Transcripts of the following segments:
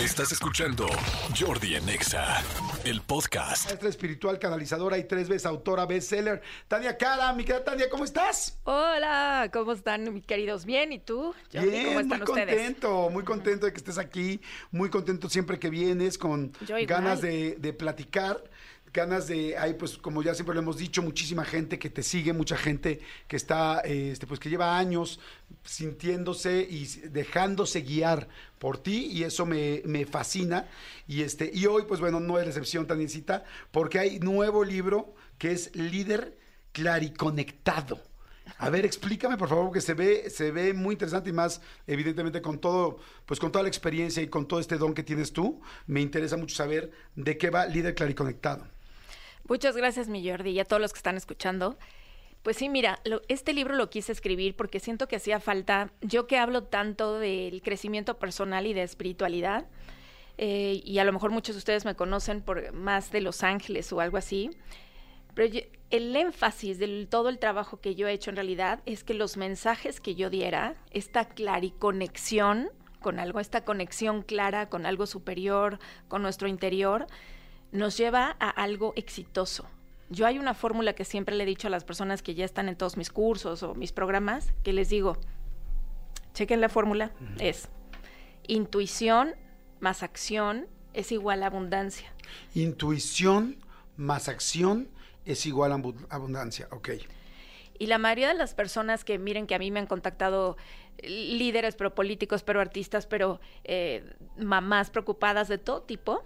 Estás escuchando Jordi Anexa, el podcast. Maestra espiritual, canalizadora y tres veces autora bestseller. Tania Cara, mi querida Tania, ¿cómo estás? Hola, ¿cómo están mis queridos? ¿Bien? ¿Y tú? Jordi, Bien, ¿Cómo están muy ustedes? contento, muy contento de que estés aquí, muy contento siempre que vienes, con ganas de, de platicar, ganas de, hay pues como ya siempre lo hemos dicho, muchísima gente que te sigue, mucha gente que está, este, pues que lleva años sintiéndose y dejándose guiar por ti y eso me, me fascina y este y hoy pues bueno no es la excepción Taniecita porque hay nuevo libro que es líder clariconectado. A ver, explícame por favor, porque se ve, se ve muy interesante y más, evidentemente, con todo, pues con toda la experiencia y con todo este don que tienes tú, me interesa mucho saber de qué va Líder Clariconectado. Muchas gracias, mi Jordi, y a todos los que están escuchando. Pues sí, mira, este libro lo quise escribir porque siento que hacía falta, yo que hablo tanto del crecimiento personal y de espiritualidad, eh, y a lo mejor muchos de ustedes me conocen por más de Los Ángeles o algo así, pero el énfasis de todo el trabajo que yo he hecho en realidad es que los mensajes que yo diera, esta clariconexión con algo, esta conexión clara con algo superior, con nuestro interior, nos lleva a algo exitoso. Yo hay una fórmula que siempre le he dicho a las personas que ya están en todos mis cursos o mis programas, que les digo, chequen la fórmula, es intuición más acción es igual a abundancia. Intuición más acción es igual a abu- abundancia. Ok. Y la mayoría de las personas que miren que a mí me han contactado eh, líderes, pero políticos, pero artistas, pero eh, mamás preocupadas de todo tipo,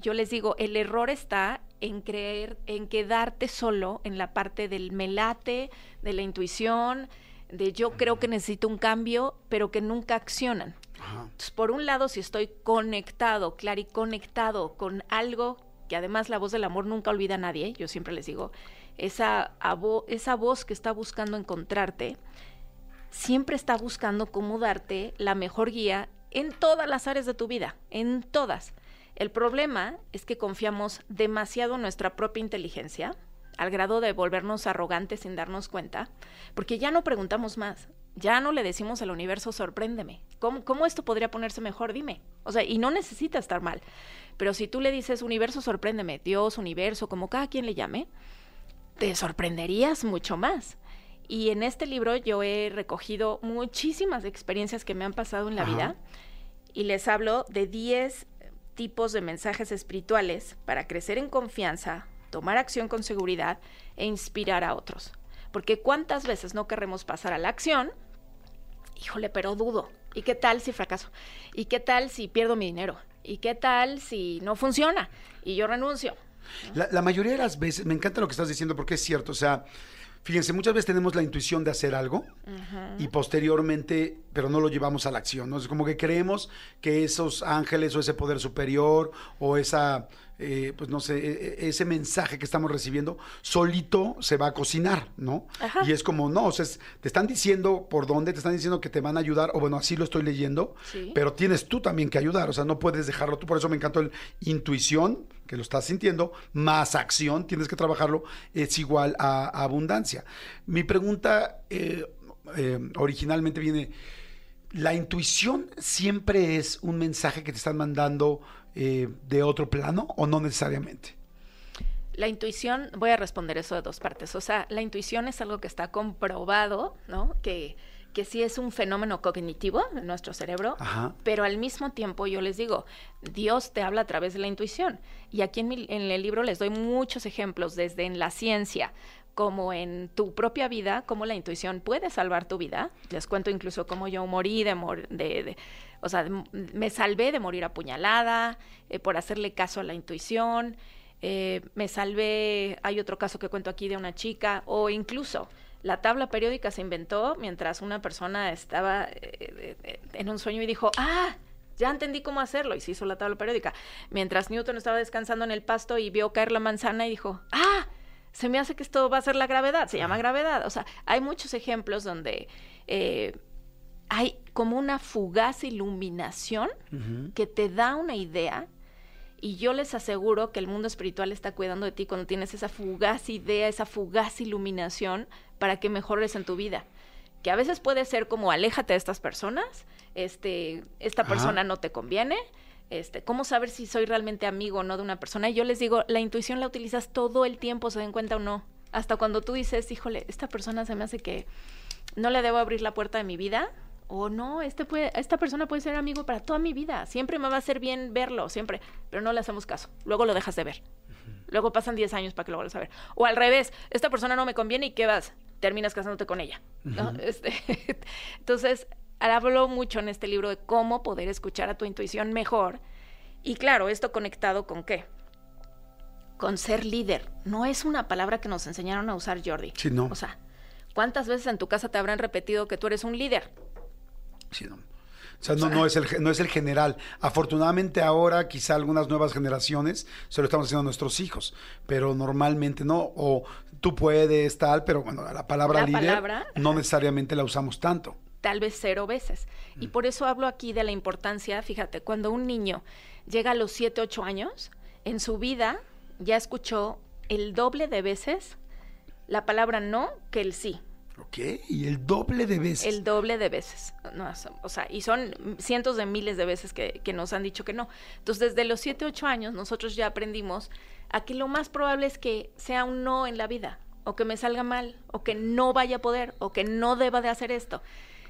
yo les digo, el error está en creer, en quedarte solo en la parte del melate, de la intuición, de yo creo que necesito un cambio, pero que nunca accionan. Ajá. Entonces, por un lado, si estoy conectado, clariconectado con algo que además la voz del amor nunca olvida a nadie, yo siempre les digo, esa, esa voz que está buscando encontrarte, siempre está buscando cómo darte la mejor guía en todas las áreas de tu vida, en todas. El problema es que confiamos demasiado en nuestra propia inteligencia, al grado de volvernos arrogantes sin darnos cuenta, porque ya no preguntamos más, ya no le decimos al universo, sorpréndeme, ¿cómo, cómo esto podría ponerse mejor? Dime. O sea, y no necesita estar mal, pero si tú le dices, universo, sorpréndeme, Dios, universo, como cada quien le llame, te sorprenderías mucho más. Y en este libro yo he recogido muchísimas experiencias que me han pasado en la Ajá. vida y les hablo de 10 tipos de mensajes espirituales para crecer en confianza, tomar acción con seguridad e inspirar a otros. Porque cuántas veces no queremos pasar a la acción, híjole, pero dudo. ¿Y qué tal si fracaso? ¿Y qué tal si pierdo mi dinero? ¿Y qué tal si no funciona? Y yo renuncio. La, la mayoría de las veces, me encanta lo que estás diciendo porque es cierto, o sea, fíjense, muchas veces tenemos la intuición de hacer algo y posteriormente, pero no lo llevamos a la acción, ¿no? Es como que creemos que esos ángeles o ese poder superior o esa, eh, pues no sé, e- e- ese mensaje que estamos recibiendo solito se va a cocinar, ¿no? Ajá. Y es como, no, o sea, es- te están diciendo por dónde, te están diciendo que te van a ayudar, o bueno, así lo estoy leyendo, Sí. pero tienes tú también que ayudar, o sea, no puedes dejarlo tú, por eso me encantó el intuición, que lo estás sintiendo, más acción, tienes que trabajarlo, es igual a, abundancia. Mi pregunta eh, eh, originalmente viene, ¿la intuición siempre es un mensaje que te están mandando eh, de otro plano o no necesariamente? La intuición, voy a responder eso de dos partes. O sea, la intuición es algo que está comprobado, ¿no? Que, que sí es un fenómeno cognitivo en nuestro cerebro, Ajá. pero al mismo tiempo yo les digo, Dios te habla a través de la intuición. Y aquí en, mi- en el libro les doy muchos ejemplos, desde en la ciencia, como en tu propia vida, cómo la intuición puede salvar tu vida. Les cuento incluso cómo yo morí de, mor- de, de- o sea, de- me salvé de morir apuñalada eh, por hacerle caso a la intuición. Eh, me salvé, hay otro caso que cuento aquí de una chica, o incluso la tabla periódica se inventó mientras una persona estaba eh, eh, en un sueño y dijo, ah, ya entendí cómo hacerlo, y se hizo la tabla periódica. Mientras Newton estaba descansando en el pasto y vio caer la manzana y dijo, ah, se me hace que esto va a ser la gravedad, se llama gravedad. O sea, hay muchos ejemplos donde eh, hay como una fugaz iluminación que te da una idea y yo les aseguro que el mundo espiritual está cuidando de ti cuando tienes esa fugaz idea, esa fugaz iluminación para que mejores en tu vida. Que a veces puede ser como aléjate de estas personas, este, esta Ajá. persona no te conviene, Este, ¿Cómo saber si soy realmente amigo o no de una persona? Y yo les digo, la intuición la utilizas todo el tiempo, se den cuenta o no. Hasta cuando tú dices, híjole, esta persona se me hace que no le debo abrir la puerta de mi vida, o no, este puede, esta persona puede ser amigo para toda mi vida, siempre me va a hacer bien verlo, siempre, pero no le hacemos caso, luego lo dejas de ver. Luego pasan 10 años para que lo vuelvas a ver. O al revés, esta persona no me conviene y ¿qué vas? Terminas casándote con ella. este, entonces, hablo mucho en este libro de cómo poder escuchar a tu intuición mejor. Y claro, esto conectado con qué? Con ser líder. No es una palabra que nos enseñaron a usar, Jordi. Sí, no. O sea, ¿cuántas veces en tu casa te habrán repetido que tú eres un líder? Sí, no. O sea, no, no, es el, no es el general. Afortunadamente ahora, quizá algunas nuevas generaciones se lo estamos haciendo a nuestros hijos, pero normalmente no. O tú puedes, tal, pero bueno, la palabra La líder palabra, no necesariamente la usamos tanto. tal vez cero veces. Y por eso hablo aquí de la importancia, fíjate, cuando un niño llega a los 7, 8 años, en su vida ya escuchó el doble de veces la palabra no que el sí. ¿Ok? Y el doble de veces. El doble de veces. No, o sea, y son cientos de miles de veces que, que nos han dicho que no. Entonces, desde los 7, 8 años, nosotros ya aprendimos a que lo más probable es que sea un no en la vida, o que me salga mal, o que no vaya a poder, o que no deba de hacer esto.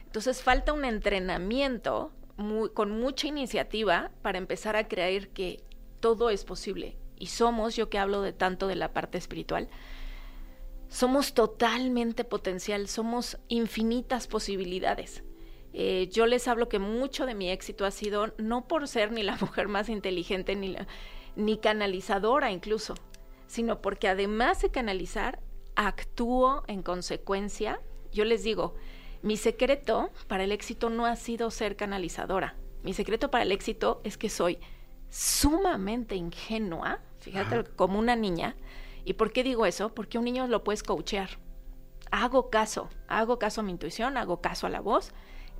Entonces, falta un entrenamiento muy- con mucha iniciativa para empezar a creer que todo es posible. Y somos, yo que hablo de tanto de la parte espiritual, somos totalmente potencial, somos infinitas posibilidades. Eh, yo les hablo que mucho de mi éxito ha sido no por ser ni la mujer más inteligente ni, la- ni canalizadora incluso, sino porque además de canalizar, actúo en consecuencia. Yo les digo, mi secreto para el éxito no ha sido ser canalizadora. Mi secreto para el éxito es que soy sumamente ingenua, fíjate, como una niña. ¿Y por qué digo eso? Porque un niño lo puedes coachear. Hago caso, hago caso a mi intuición, hago caso a la voz,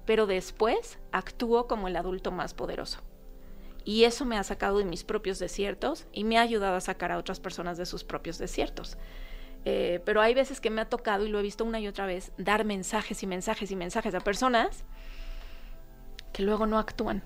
pero después actúo como el adulto más poderoso. Y eso me ha sacado de mis propios desiertos y me ha ayudado a sacar a otras personas de sus propios desiertos. Eh, pero hay veces que me ha tocado, y lo he visto una y otra vez, dar mensajes y mensajes y mensajes a personas que luego no actúan.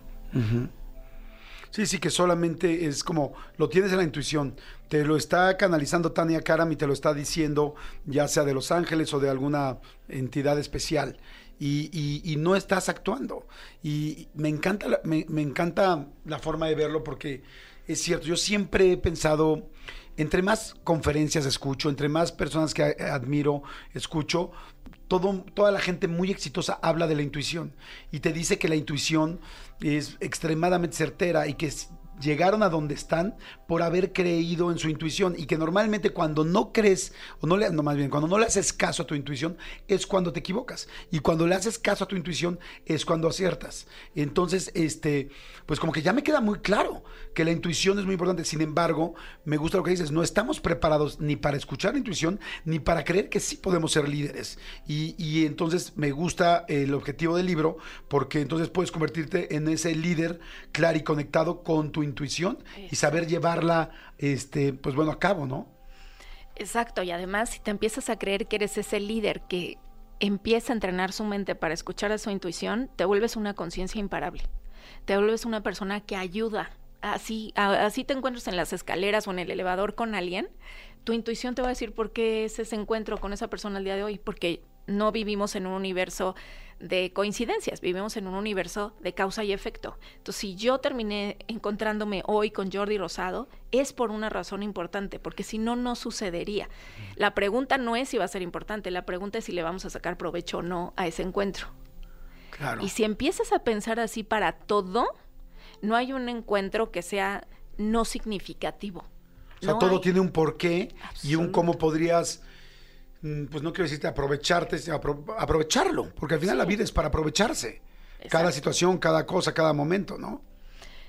Sí, sí, que solamente es como lo tienes en la intuición. Te lo está canalizando Tania Karam y te lo está diciendo, ya sea de Los Ángeles o de alguna entidad especial. Y, no estás actuando. Y me encanta, me, me encanta la forma de verlo porque es cierto. Yo siempre he pensado, entre más conferencias escucho, entre más personas que admiro escucho, toda la gente muy exitosa habla de la intuición y te dice que la intuición es extremadamente certera y que llegaron a donde están por haber creído en su intuición y que normalmente cuando no crees o no le más bien cuando no le haces caso a tu intuición es cuando te equivocas y cuando le haces caso a tu intuición es cuando aciertas. Entonces este pues como que ya me queda muy claro que la intuición es muy importante. Sin embargo me gusta lo que dices no estamos preparados ni para escuchar la intuición ni para creer que sí podemos ser líderes. Y, y entonces me gusta el objetivo del libro porque entonces puedes convertirte en ese líder claro y conectado con tu intuición y saber llevarla este pues bueno a cabo no Exacto, y además si te empiezas a creer que eres ese líder que empieza a entrenar su mente para escuchar a su intuición, te vuelves una conciencia imparable. Te vuelves una persona que ayuda. Así, a- así te encuentras en las escaleras o en el elevador con alguien, tu intuición te va a decir por qué es ese encuentro con esa persona el día de hoy, porque no vivimos en un universo de coincidencias, vivimos en un universo de causa y efecto. Entonces, si yo terminé encontrándome hoy con Jordi Rosado, es por una razón importante, porque si no, no sucedería. La pregunta no es si va a ser importante, la pregunta es si le vamos a sacar provecho o no a ese encuentro. claro Y si empiezas a pensar así para todo, no hay un encuentro que sea no significativo. o sea No todo hay. tiene un porqué y un cómo podrías pues no quiero decirte aprovecharte sino apro- aprovecharlo porque al final la vida es para aprovecharse cada situación cada cosa cada momento no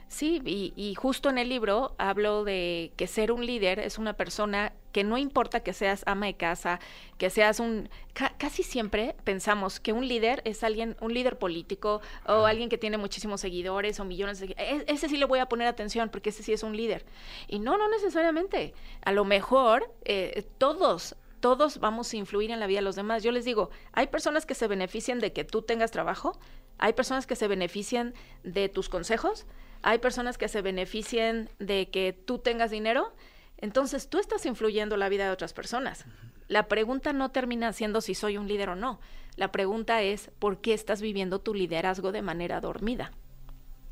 Sí, y, y justo en el libro hablo de que ser un líder es una persona que no importa que seas ama de casa, que seas un... ca- casi siempre pensamos que un líder es alguien, un líder político o alguien que tiene muchísimos seguidores o millones de... e- Ese sí le voy a poner atención porque ese sí es un líder. Y no, no necesariamente. A lo mejor eh, todos todos vamos a influir en la vida de los demás. Yo les digo, hay personas que se benefician de que tú tengas trabajo, hay personas que se benefician de tus consejos, hay personas que se beneficien de que tú tengas dinero, entonces tú estás influyendo la vida de otras personas. La pregunta no termina siendo si soy un líder o no. La pregunta es por qué estás viviendo tu liderazgo de manera dormida.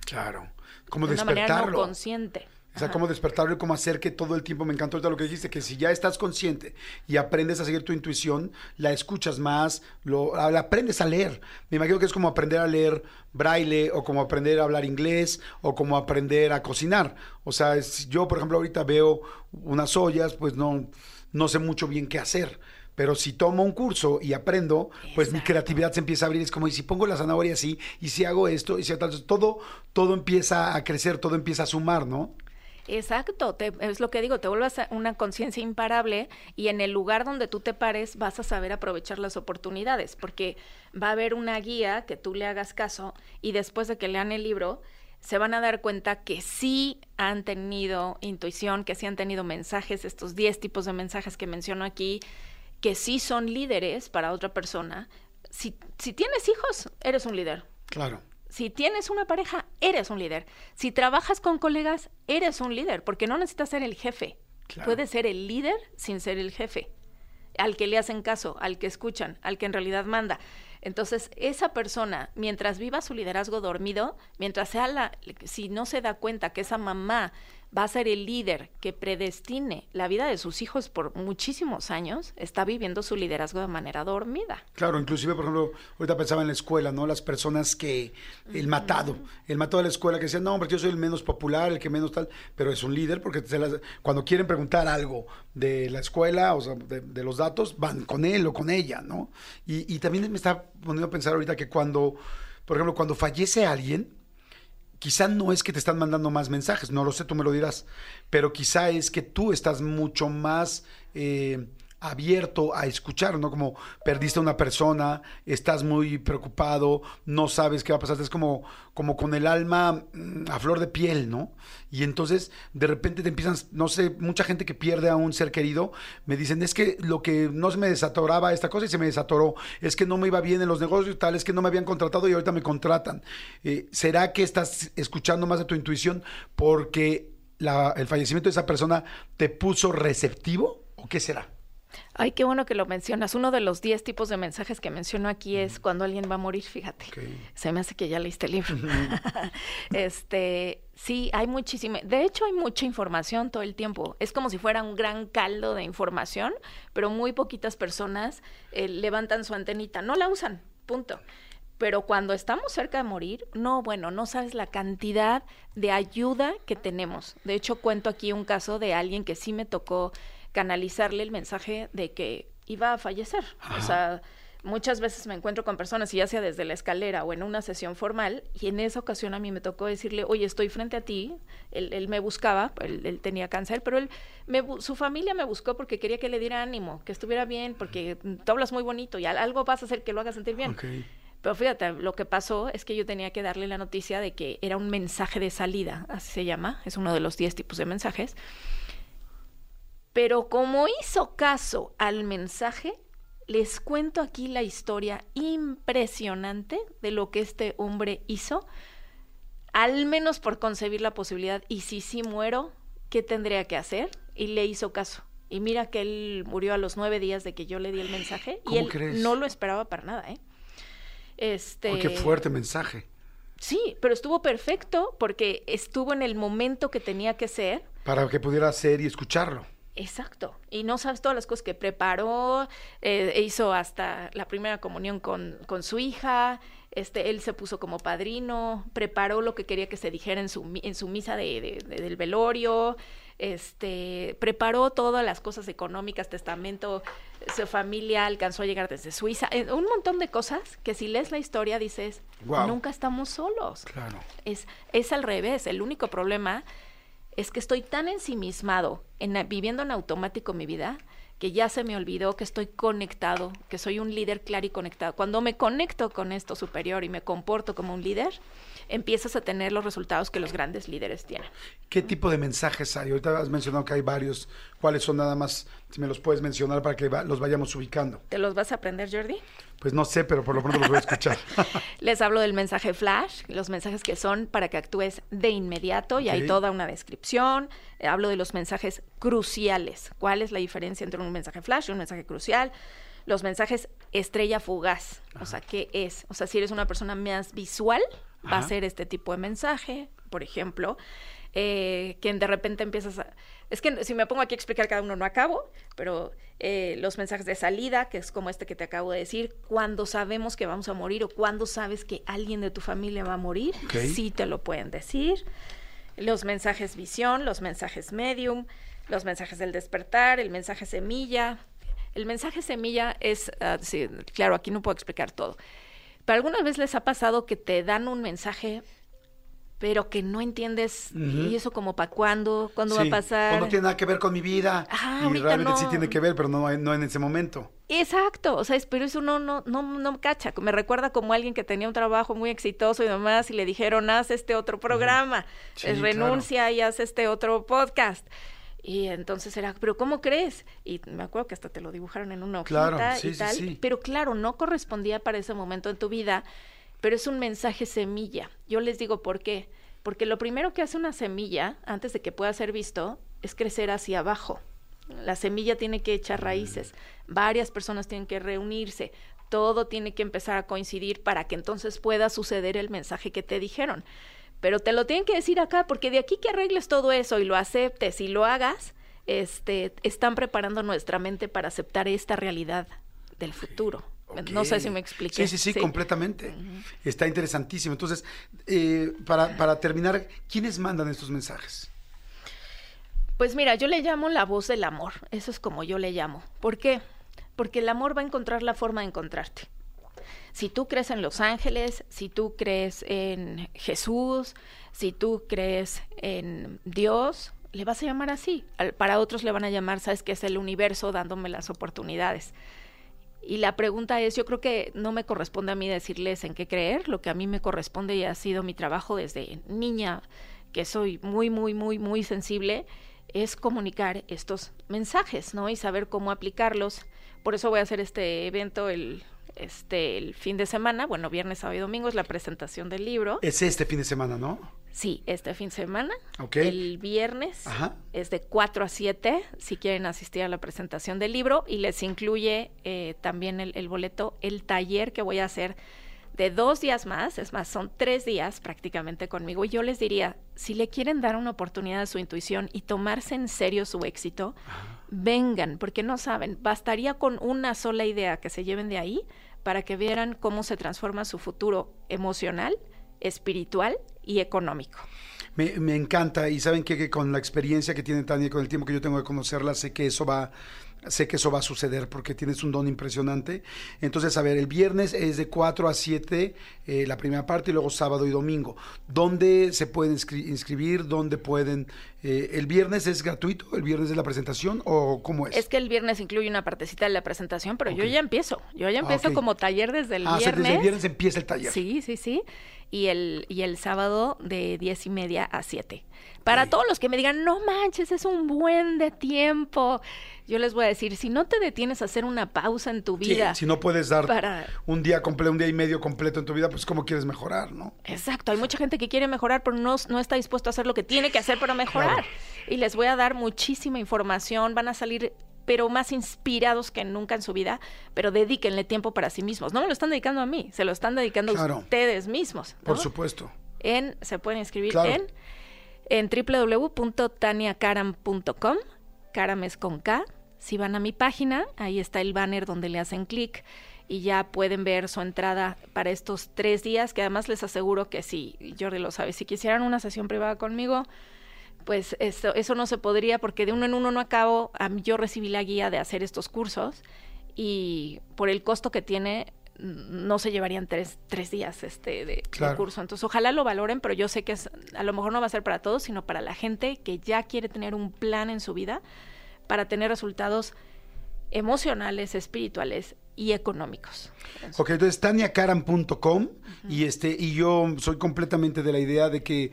Claro. Como de una manera no consciente. O sea, cómo despertarlo y cómo hacer que todo el tiempo, me encantó ahorita lo que dijiste, que si ya estás consciente y aprendes a seguir tu intuición, la escuchas más, lo, la aprendes a leer. Me imagino que es como aprender a leer braille o como aprender a hablar inglés o como aprender a cocinar. O sea, yo, por ejemplo, ahorita veo unas ollas, pues no, no sé mucho bien qué hacer. Pero si tomo un curso y aprendo, pues mi creatividad se empieza a abrir. Es como, y si pongo la zanahoria así, y si hago esto, y si tal, todo, todo empieza a crecer, todo empieza a sumar, ¿no? Exacto, es lo que digo, te vuelvas una conciencia imparable y en el lugar donde tú te pares vas a saber aprovechar las oportunidades, porque va a haber una guía que tú le hagas caso y después de que lean el libro se van a dar cuenta que sí han tenido intuición, que sí han tenido mensajes, estos 10 tipos de mensajes que menciono aquí, que sí son líderes para otra persona. Si, si tienes hijos, eres un líder. Claro. Si tienes una pareja, eres un líder. Si trabajas con colegas, eres un líder, porque no necesitas ser el jefe. Puedes ser el líder sin ser el jefe, al que le hacen caso, al que escuchan, al que en realidad manda. Entonces, esa persona, mientras viva su liderazgo dormido, mientras sea la, si no se da cuenta que esa mamá va a ser el líder que predestine la vida de sus hijos por muchísimos años, está viviendo su liderazgo de manera dormida. Claro, inclusive, por ejemplo, ahorita pensaba en la escuela, ¿no? Las personas que, el matado, el matado de la escuela que decían, no, hombre, yo soy el menos popular, el que menos tal, pero es un líder porque cuando quieren preguntar algo de la escuela, o sea, de, los datos, van con él o con ella, ¿no? Y, y también me está poniendo a pensar ahorita que cuando, por ejemplo, cuando fallece alguien, quizá no es que te están mandando más mensajes, no lo sé, tú me lo dirás, pero quizá es que tú estás mucho más eh, abierto a escuchar, ¿no? Como perdiste a una persona, estás muy preocupado, no sabes qué va a pasar, es como, como con el alma mm, a flor de piel, ¿no? Y entonces de repente te empiezan, no sé, mucha gente que pierde a un ser querido, me dicen, es que lo que no se me desatoraba esta cosa y se me desatoró, es que no me iba bien en los negocios tal, es que no me habían contratado y ahorita me contratan. Eh, ¿Será que estás escuchando más de tu intuición porque el fallecimiento de esa persona te puso receptivo o qué será? Ay, qué bueno que lo mencionas. Uno de los 10 tipos de mensajes que menciono aquí es cuando alguien va a morir, fíjate. Se me hace que ya leíste el libro. este, sí, hay muchísima, de hecho hay mucha información todo el tiempo. Es como si fuera un gran caldo de información, pero muy poquitas personas eh, levantan su antenita, no la usan, punto. Pero cuando estamos cerca de morir, no, bueno, no sabes la cantidad de ayuda que tenemos. De hecho, cuento aquí un caso de alguien que sí me tocó canalizarle el mensaje de que iba a fallecer. O sea, muchas veces me encuentro con personas, ya sea desde la escalera o en una sesión formal, y en esa ocasión a mí me tocó decirle, oye, estoy frente a ti, él, me buscaba, él, tenía cáncer, pero él, me, su familia me buscó porque quería que le diera ánimo, que estuviera bien, porque tú hablas muy bonito y algo vas a hacer que lo haga sentir bien. Pero fíjate, lo que pasó es que yo tenía que darle la noticia de que era un mensaje de salida, así se llama, es uno de los 10 tipos de mensajes pero como hizo caso al mensaje, les cuento aquí la historia impresionante de lo que este hombre hizo, al menos por concebir la posibilidad, y si sí muero, ¿qué tendría que hacer? Y le hizo caso. Y mira que él murió a los nueve días de que yo le di el mensaje y él no lo esperaba para nada, ¿eh? Este... Oh, qué fuerte mensaje. Sí, pero estuvo perfecto porque estuvo en el momento que tenía que ser. Para que pudiera hacer y escucharlo. Exacto. Y no sabes todas las cosas que preparó, eh, hizo hasta la primera comunión con, con, su hija, este, él se puso como padrino, preparó lo que quería que se dijera en su, en su misa de, del velorio, este, preparó todas las cosas económicas, testamento, su familia alcanzó a llegar desde Suiza, eh, un montón de cosas que si lees la historia dices, nunca estamos solos. Claro. Es, es al revés, el único problema es que estoy tan ensimismado, en, viviendo en automático mi vida, que ya se me olvidó que estoy conectado, que soy un líder claro y conectado. Cuando me conecto con esto superior y me comporto como un líder, empiezas a tener los resultados que los grandes líderes tienen. ¿Qué tipo de mensajes hay? Ahorita has mencionado que hay varios. ¿Cuáles son nada más? Si me los puedes mencionar para que los vayamos ubicando. ¿Te los vas a aprender, Jordi? Pues no sé, pero por lo pronto los voy a escuchar. Les hablo del mensaje flash, los mensajes que son para que actúes de inmediato y hay toda una descripción. Eh, hablo de los mensajes cruciales. ¿Cuál es la diferencia entre un mensaje flash y un mensaje crucial? Los mensajes estrella fugaz. O sea, ¿qué es? O sea, si eres una persona más visual, va a ser este tipo de mensaje, por ejemplo eh, que de repente empiezas a... Es que si me pongo aquí a explicar cada uno no acabo, pero eh, los mensajes de salida, que es como este que te acabo de decir, cuando sabemos que vamos a morir o cuando sabes que alguien de tu familia va a morir, sí te lo pueden decir. Los mensajes visión, los mensajes medium, los mensajes del despertar, el mensaje semilla. El mensaje semilla es, ah, claro, aquí no puedo explicar todo. Pero alguna vez les ha pasado que te dan un mensaje pero que no entiendes y eso como para cuándo, cuándo va a pasar. O no tiene nada que ver con mi vida. y realmente sí tiene que ver, pero no, no en ese momento. Exacto, o sea, pero eso no, no, no, no cacha. Me recuerda como alguien que tenía un trabajo muy exitoso y demás, y le dijeron, haz este otro programa, renuncia y haz este otro podcast. Y entonces era, pero ¿cómo crees? Y me acuerdo que hasta te lo dibujaron en una hojita y tal. Pero claro, no correspondía para ese momento en tu vida pero es un mensaje semilla. Yo les digo por qué. Porque lo primero que hace una semilla, antes de que pueda ser visto, es crecer hacia abajo. La semilla tiene que echar mm. raíces, varias personas tienen que reunirse, todo tiene que empezar a coincidir para que entonces pueda suceder el mensaje que te dijeron. Pero te lo tienen que decir acá, porque de aquí que arregles todo eso y lo aceptes y lo hagas, este, están preparando nuestra mente para aceptar esta realidad del futuro. No sé si me expliqué. Sí, sí, sí, completamente. Está interesantísimo. Entonces, eh, para, para terminar, ¿quiénes mandan estos mensajes? Pues mira, yo le llamo la voz del amor. Eso es como yo le llamo. ¿Por qué? Porque el amor va a encontrar la forma de encontrarte. Si tú crees en los ángeles, si tú crees en Jesús, si tú crees en Dios, le vas a llamar así. Para otros le van a llamar, sabes que es el universo dándome las oportunidades. Y la pregunta es, yo creo que no me corresponde a mí decirles en qué creer, lo que a mí me corresponde y ha sido mi trabajo desde niña, que soy muy, muy, muy, muy sensible, es comunicar estos mensajes, ¿no? Y saber cómo aplicarlos. Por eso voy a hacer este evento el, este, el fin de semana, bueno, viernes, sábado y domingo es la presentación del libro. Es este fin de semana, ¿no? Sí, este fin de semana. El viernes es de 4 a 7 si quieren asistir a la presentación del libro y les incluye eh, también el, boleto, el taller que voy a hacer de dos días más, es más, son tres días prácticamente conmigo. Y yo les diría, si le quieren dar una oportunidad a su intuición y tomarse en serio su éxito, vengan, porque no saben, bastaría con una sola idea que se lleven de ahí para que vieran cómo se transforma su futuro emocional espiritual y económico. Me, me encanta y saben que, que, con la experiencia que tiene Tania, con el tiempo que yo tengo de conocerla, sé que eso va sé que eso va a suceder porque tienes un don impresionante. Entonces, a ver, el viernes es de 4 a 7 eh, la primera parte y luego sábado y domingo. ¿Dónde se pueden inscribir? ¿Dónde pueden? Eh, ¿El viernes es gratuito? ¿El viernes es la presentación o cómo es? Es que el viernes incluye una partecita de la presentación, pero yo ya empiezo. Yo ya empiezo como taller desde el viernes. Ah, desde el viernes empieza el taller. Sí, sí, sí. Y el, y el sábado de 10 y media a 7. Para todos los que me digan, no manches, es un buen de tiempo. Yo les voy a decir, si no te detienes a hacer una pausa en tu vida. si no puedes dar un día completo, un día y medio completo en tu vida, pues cómo quieres mejorar, ¿no? Exacto. Hay mucha gente que quiere mejorar, pero no, no está dispuesto a hacer lo que tiene que hacer para mejorar. Y les voy a dar muchísima información. Van a salir pero más inspirados que nunca en su vida, pero dedíquenle tiempo para sí mismos. No me lo están dedicando a mí, se lo están dedicando a ustedes mismos. Por supuesto. En, se pueden inscribir en en www.taniacaram.com, Caram es con K. Si van a mi página, ahí está el banner donde le hacen clic y ya pueden ver su entrada para estos tres días, que además les aseguro que si, Jordi lo sabe, si quisieran una sesión privada conmigo, pues eso, eso no se podría porque de uno en uno no acabo. yo recibí la guía de hacer estos cursos y por el costo que tiene, no se llevarían tres, tres días este de, curso. Entonces, ojalá lo valoren, pero yo sé que es, a lo mejor no va a ser para todos, sino para la gente que ya quiere tener un plan en su vida para tener resultados emocionales, espirituales y económicos. Ok, entonces taniacaran.com y este y yo soy completamente de la idea de que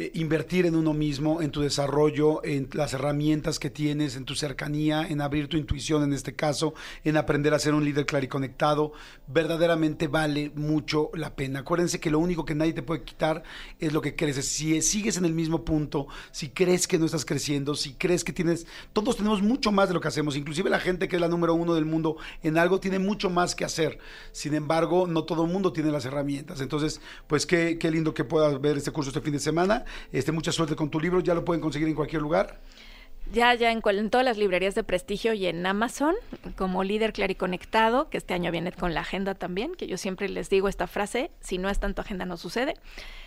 eh, invertir en uno mismo, en tu desarrollo, en las herramientas que tienes, en tu cercanía, en abrir tu intuición en este caso, en aprender a ser un líder clariconectado, verdaderamente vale mucho la pena. Acuérdense que lo único que nadie te puede quitar es lo que creces. Si sigues en el mismo punto, si crees que no estás creciendo, si crees que tienes, todos tenemos mucho más de lo que hacemos, inclusive la gente que es la número uno del mundo en algo tiene mucho más que hacer. Sin embargo, no todo el mundo tiene las herramientas. Entonces, pues qué, qué lindo que puedas ver este curso este fin de semana. Este, mucha suerte con tu libro, ya lo pueden conseguir en cualquier lugar. Ya, ya en, todas las librerías de prestigio y en Amazon, como líder clariconectado, que este año viene con la agenda también, que yo siempre les digo esta frase, si no está en tu agenda no sucede.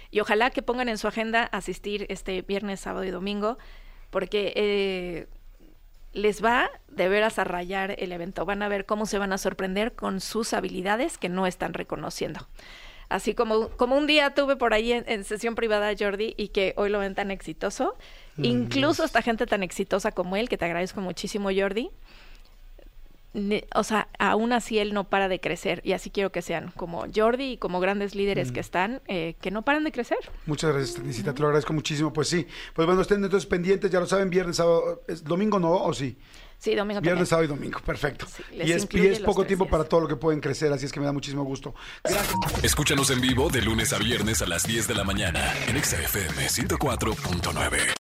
Y ojalá que pongan en su agenda asistir este viernes, sábado y domingo, porque eh, les va de veras a rayar el evento. Van a ver cómo se van a sorprender con sus habilidades que no están reconociendo. Así como, como un día tuve por ahí en, sesión privada Jordi y que hoy lo ven tan exitoso. Mm, Incluso esta gente tan exitosa como él, que te agradezco muchísimo Jordi. O sea, aún así él no para de crecer y así quiero que sean como Jordi y como grandes líderes mm. que están, eh, que no paran de crecer. Muchas gracias, Tenisita, te lo agradezco muchísimo. Pues sí, pues bueno, estén entonces pendientes, ya lo saben, viernes, sábado, domingo no, o sí. Sí, domingo Viernes, sábado y domingo, perfecto. y es, y es poco tiempo para todo lo que pueden crecer, así es que me da muchísimo gusto. Gracias. Escúchanos en vivo de lunes a viernes a las 10 de la mañana en XFM 104.9.